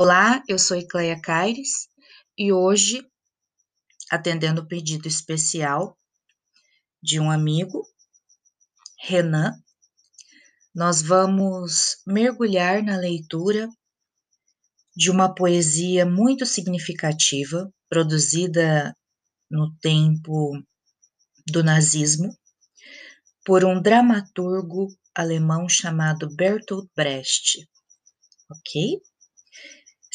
Olá, eu sou Ecleia Caires e hoje, atendendo o pedido especial de um amigo, Renan, nós vamos mergulhar na leitura de uma poesia muito significativa, produzida no tempo do nazismo, por um dramaturgo alemão chamado Bertolt Brecht. Ok?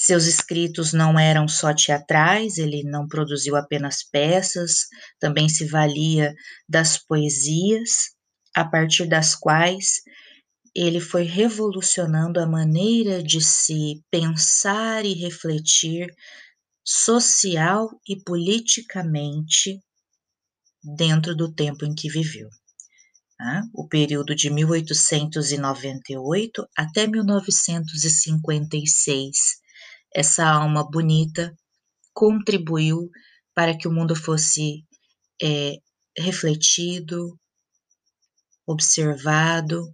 Seus escritos não eram só teatrais, ele não produziu apenas peças, também se valia das poesias, a partir das quais ele foi revolucionando a maneira de se pensar e refletir social e politicamente dentro do tempo em que viveu. Tá? O período de 1898 até 1956 essa alma bonita contribuiu para que o mundo fosse é, refletido, observado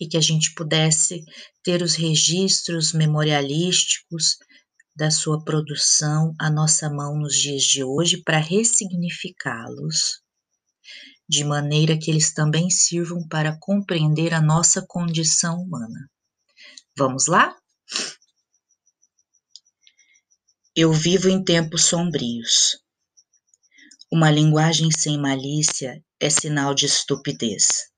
e que a gente pudesse ter os registros memorialísticos da sua produção à nossa mão nos dias de hoje para ressignificá-los de maneira que eles também sirvam para compreender a nossa condição humana. Vamos lá? Eu vivo em tempos sombrios. Uma linguagem sem malícia é sinal de estupidez.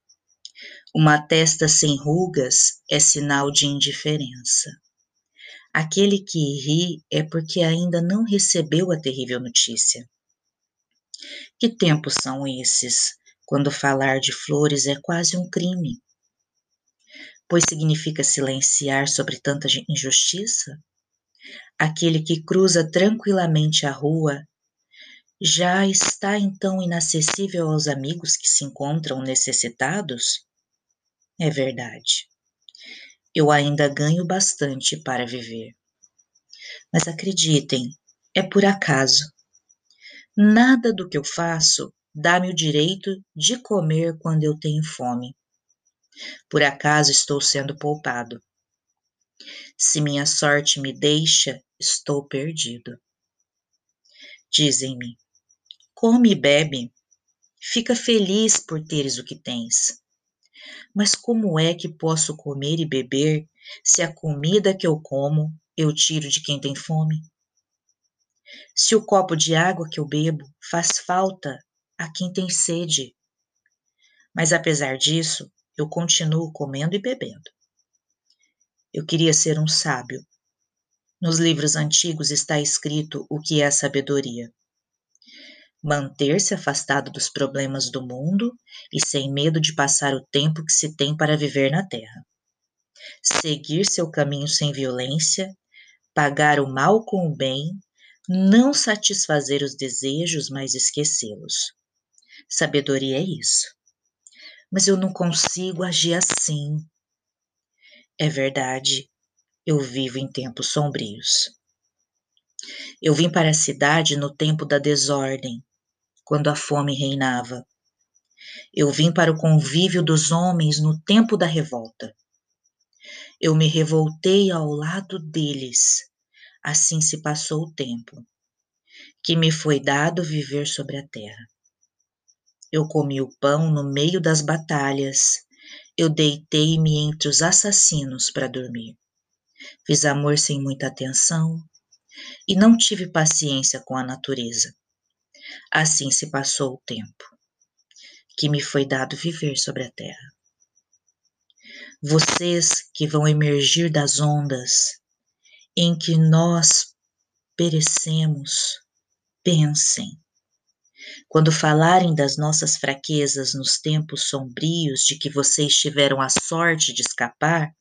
Uma testa sem rugas é sinal de indiferença. Aquele que ri é porque ainda não recebeu a terrível notícia. Que tempos são esses, quando falar de flores é quase um crime? Pois significa silenciar sobre tanta injustiça? Aquele que cruza tranquilamente a rua, já está então inacessível aos amigos que se encontram necessitados? É verdade. Eu ainda ganho bastante para viver. Mas acreditem, é por acaso. Nada do que eu faço dá-me o direito de comer quando eu tenho fome. Por acaso estou sendo poupado. Se minha sorte me deixa, estou perdido. Dizem-me: come e bebe, fica feliz por teres o que tens. Mas como é que posso comer e beber se a comida que eu como eu tiro de quem tem fome? Se o copo de água que eu bebo faz falta a quem tem sede. Mas apesar disso, eu continuo comendo e bebendo. Eu queria ser um sábio. Nos livros antigos está escrito o que é sabedoria. Manter-se afastado dos problemas do mundo e sem medo de passar o tempo que se tem para viver na terra. Seguir seu caminho sem violência, pagar o mal com o bem, não satisfazer os desejos, mas esquecê-los. Sabedoria é isso. Mas eu não consigo agir assim. É verdade, eu vivo em tempos sombrios. Eu vim para a cidade no tempo da desordem, quando a fome reinava. Eu vim para o convívio dos homens no tempo da revolta. Eu me revoltei ao lado deles. Assim se passou o tempo, que me foi dado viver sobre a terra. Eu comi o pão no meio das batalhas eu deitei-me entre os assassinos para dormir. Fiz amor sem muita atenção e não tive paciência com a natureza. Assim se passou o tempo que me foi dado viver sobre a terra. Vocês que vão emergir das ondas em que nós perecemos, pensem quando falarem das nossas fraquezas nos tempos sombrios de que vocês tiveram a sorte de escapar,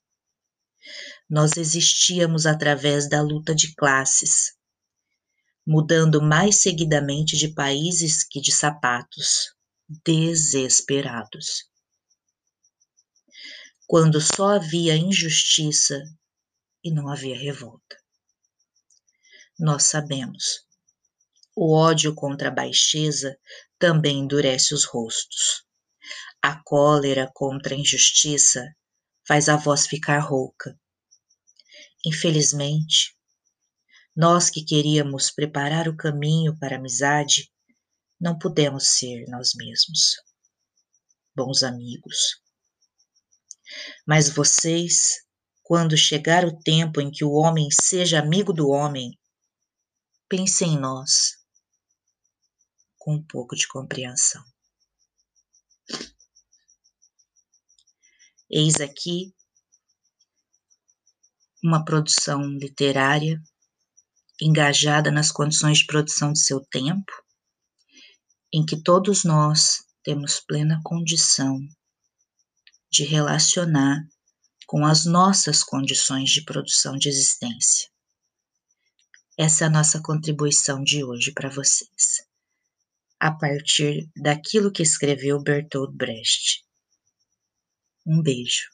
nós existíamos através da luta de classes, mudando mais seguidamente de países que de sapatos, desesperados. Quando só havia injustiça e não havia revolta. Nós sabemos o ódio contra a baixeza também endurece os rostos. A cólera contra a injustiça faz a voz ficar rouca. infelizmente, nós que queríamos preparar o caminho para a amizade, não pudemos ser nós mesmos. Bons amigos. Mas vocês, quando chegar o tempo em que o homem seja amigo do homem, pensem em nós com um pouco de compreensão. Eis aqui uma produção literária engajada nas condições de produção de seu tempo, em que todos nós temos plena condição de relacionar com as nossas condições de produção de existência. Essa é a nossa contribuição de hoje para vocês, a partir daquilo que escreveu Bertolt Brecht. Um beijo.